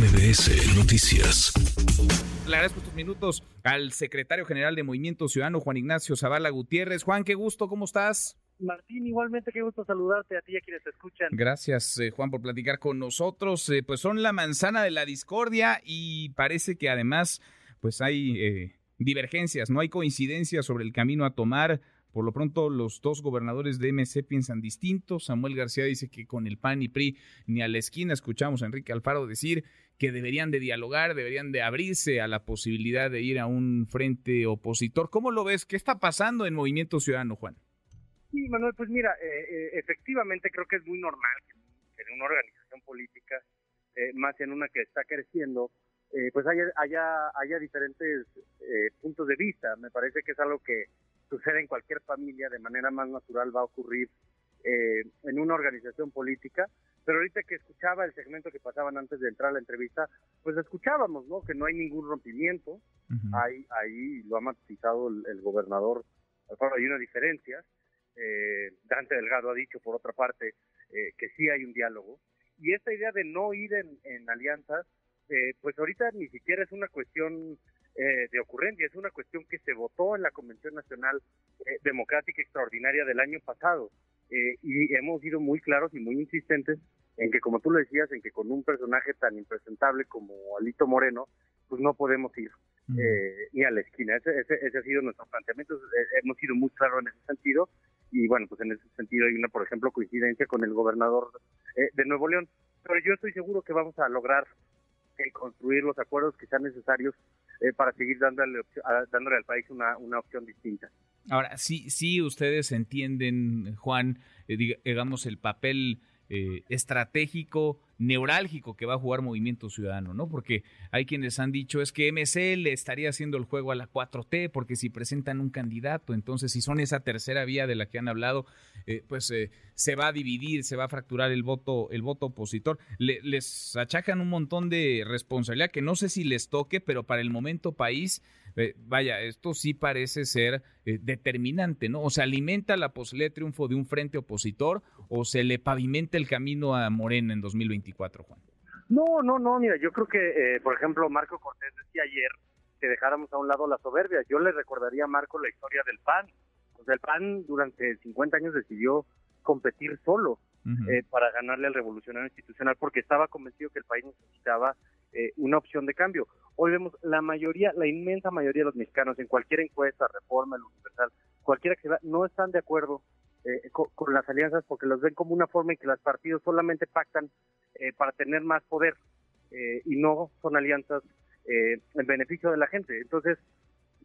MBS Noticias. Le agradezco estos minutos al secretario general de Movimiento Ciudadano, Juan Ignacio Zavala Gutiérrez. Juan, qué gusto, ¿cómo estás? Martín, igualmente qué gusto saludarte a ti y a quienes te escuchan. Gracias, eh, Juan, por platicar con nosotros. Eh, pues son la manzana de la discordia y parece que además pues hay eh, divergencias, no hay coincidencias sobre el camino a tomar. Por lo pronto, los dos gobernadores de MC piensan distinto. Samuel García dice que con el PAN y PRI ni a la esquina escuchamos a Enrique Alfaro decir que deberían de dialogar, deberían de abrirse a la posibilidad de ir a un frente opositor. ¿Cómo lo ves? ¿Qué está pasando en Movimiento Ciudadano, Juan? Sí, Manuel, pues mira, eh, eh, efectivamente creo que es muy normal que en una organización política, eh, más en una que está creciendo, pues haya, haya, haya diferentes puntos de vista. Me parece que es algo que sucede en cualquier familia, de manera más natural va a ocurrir eh, en una organización política. Pero ahorita que escuchaba el segmento que pasaban antes de entrar a la entrevista, pues escuchábamos, ¿no? Que no hay ningún rompimiento. hay, ahí lo ha matizado el, gobernador. hay una diferencia. Eh, Dante Delgado ha dicho, por otra parte, eh, que sí hay un diálogo. Y esta idea de no ir en, en alianzas, eh, pues ahorita ni siquiera es una cuestión eh, de ocurrencia, es una cuestión que se votó en la Convención Nacional eh, Democrática Extraordinaria del año pasado. Eh, y hemos sido muy claros y muy insistentes en que, como tú lo decías, en que con un personaje tan impresentable como Alito Moreno, pues no podemos ir ni a la esquina. Ese, ese, ha sido nuestro planteamiento. hemos sido muy claros en ese sentido. Y bueno, pues en ese sentido hay una, por ejemplo, coincidencia con el gobernador de Nuevo León. Pero yo estoy seguro que vamos a lograr construir los acuerdos que sean necesarios eh, para seguir dándole, dándole al país una, una opción distinta. Ahora, sí, sí ustedes entienden, Juan, eh, digamos, el papel eh, estratégico, neurálgico que va a jugar Movimiento Ciudadano, ¿no? Porque hay quienes han dicho es que MC le estaría haciendo el juego a la 4T, porque si presentan un candidato, entonces si son esa tercera vía de la que han hablado, eh, pues eh, se va a dividir, se va a fracturar el voto, el voto opositor. les achacan un montón de responsabilidad que no sé si les toque, pero para el momento país eh, vaya, esto sí parece ser determinante, ¿no? O se alimenta la posibilidad de triunfo de un frente opositor o se le pavimenta el camino a Morena en 2024, Juan. No, no, no, mira, yo creo que, eh, por ejemplo, Marco Cortés decía ayer que dejáramos a un lado la soberbia. Yo le recordaría a Marco la historia del PAN. O sea, el PAN durante 50 años decidió competir solo para ganarle al revolucionario institucional porque estaba convencido que el país necesitaba eh, una opción de cambio. Hoy vemos la mayoría, la inmensa mayoría de los mexicanos en cualquier encuesta, reforma, el universal, cualquiera que sea, no están de acuerdo eh, con, las alianzas porque los ven como una forma en que los partidos solamente pactan eh, para tener más poder y no son alianzas en beneficio de la gente. Entonces,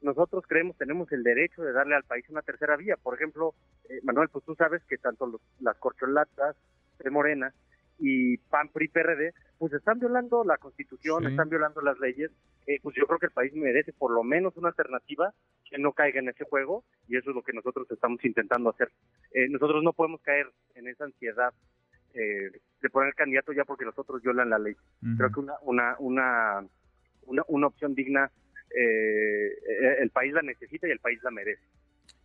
nosotros creemos, tenemos el derecho de darle al país una tercera vía. Por ejemplo, Manuel, pues tú sabes que tanto los, las corcholatas de Morena y PAN, PRI, PRD, pues están violando la Constitución, están violando las leyes. Eh, pues yo creo que el país merece por lo menos una alternativa que no caiga en ese juego y eso es lo que nosotros estamos intentando hacer. Eh, nosotros no podemos caer en esa ansiedad eh, de poner candidato ya porque los otros violan la ley. Creo que una, una, una, una, una opción digna el país la necesita y el país la merece.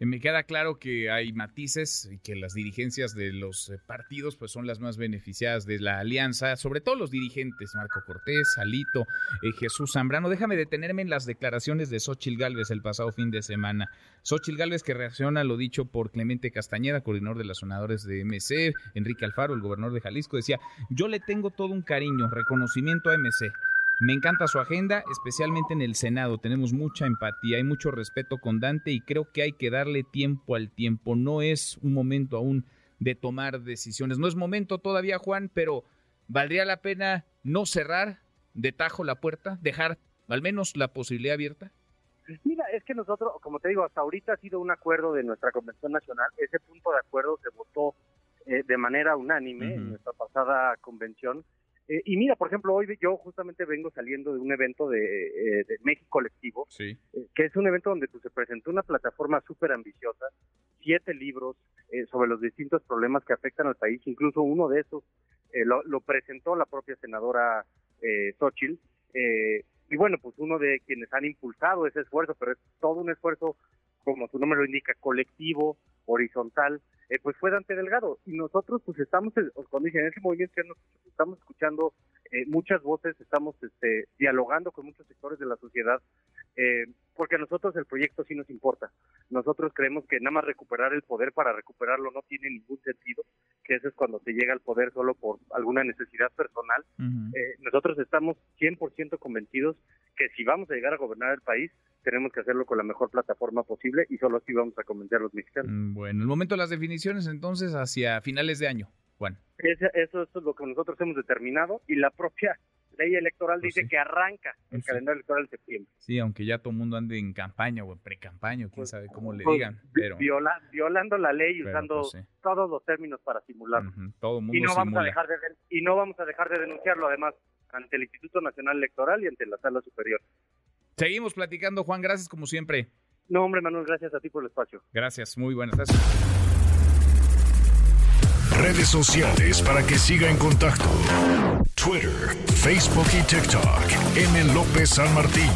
Eh, me queda claro que hay matices y que las dirigencias de los eh, partidos pues son las más beneficiadas de la alianza, sobre todo los dirigentes, Marco Cortés, Alito, eh, Jesús Zambrano. Déjame detenerme en las declaraciones de Xochil Gálvez el pasado fin de semana. Xochil Gálvez que reacciona a lo dicho por Clemente Castañeda, coordinador de las sonadores de MC, Enrique Alfaro, el gobernador de Jalisco, decía, yo le tengo todo un cariño, reconocimiento a MC me encanta su agenda, especialmente en el Senado. Tenemos mucha empatía, hay mucho respeto con Dante y creo que hay que darle tiempo al tiempo. No es un momento aún de tomar decisiones. No es momento todavía, Juan, pero valdría la pena no cerrar de tajo la puerta, dejar al menos la posibilidad abierta. Mira, es que nosotros, como te digo, hasta ahorita ha sido un acuerdo de nuestra Convención Nacional. Ese punto de acuerdo se votó eh, de manera unánime en nuestra pasada convención eh, y mira, por ejemplo, hoy yo justamente vengo saliendo de un evento de, eh, México Colectivo, eh, que es un evento donde pues, se presentó una plataforma súper ambiciosa, siete libros sobre los distintos problemas que afectan al país, incluso uno de esos lo, presentó la propia senadora eh, Xochitl, y bueno, pues uno de quienes han impulsado ese esfuerzo, pero es todo un esfuerzo, como su nombre lo indica, colectivo, horizontal, pues fue Dante Delgado. Y nosotros pues estamos, cuando dicen, en ese movimiento estamos escuchando eh, muchas voces, estamos este, dialogando con muchos sectores de la sociedad, eh, porque a nosotros el proyecto sí nos importa. Nosotros creemos que nada más recuperar el poder para recuperarlo no tiene ningún sentido, que eso es cuando se llega al poder solo por alguna necesidad personal. Eh, nosotros estamos 100% convencidos que si vamos a llegar a gobernar el país, tenemos que hacerlo con la mejor plataforma posible y solo así vamos a convencer a los mexicanos. Mm, bueno, el momento de las definiciones entonces hacia finales de año. Juan. Eso, es lo que nosotros hemos determinado y la propia ley electoral pues dice que arranca el pues calendario electoral en septiembre. Sí, aunque ya todo el mundo ande en campaña o en pre-campaña, quién pues, sabe cómo le digan. Pero... violando la ley usando todos los términos para simularlo. todo mundo y no vamos a dejar de y no vamos a dejar de denunciarlo además ante el Instituto Nacional Electoral y ante la Sala Superior. Seguimos platicando, Juan, gracias como siempre. No, hombre, Manuel, gracias a ti por el espacio. Gracias, muy buenas tardes redes sociales para que siga en contacto: Twitter, Facebook y TikTok. M. López San Martín.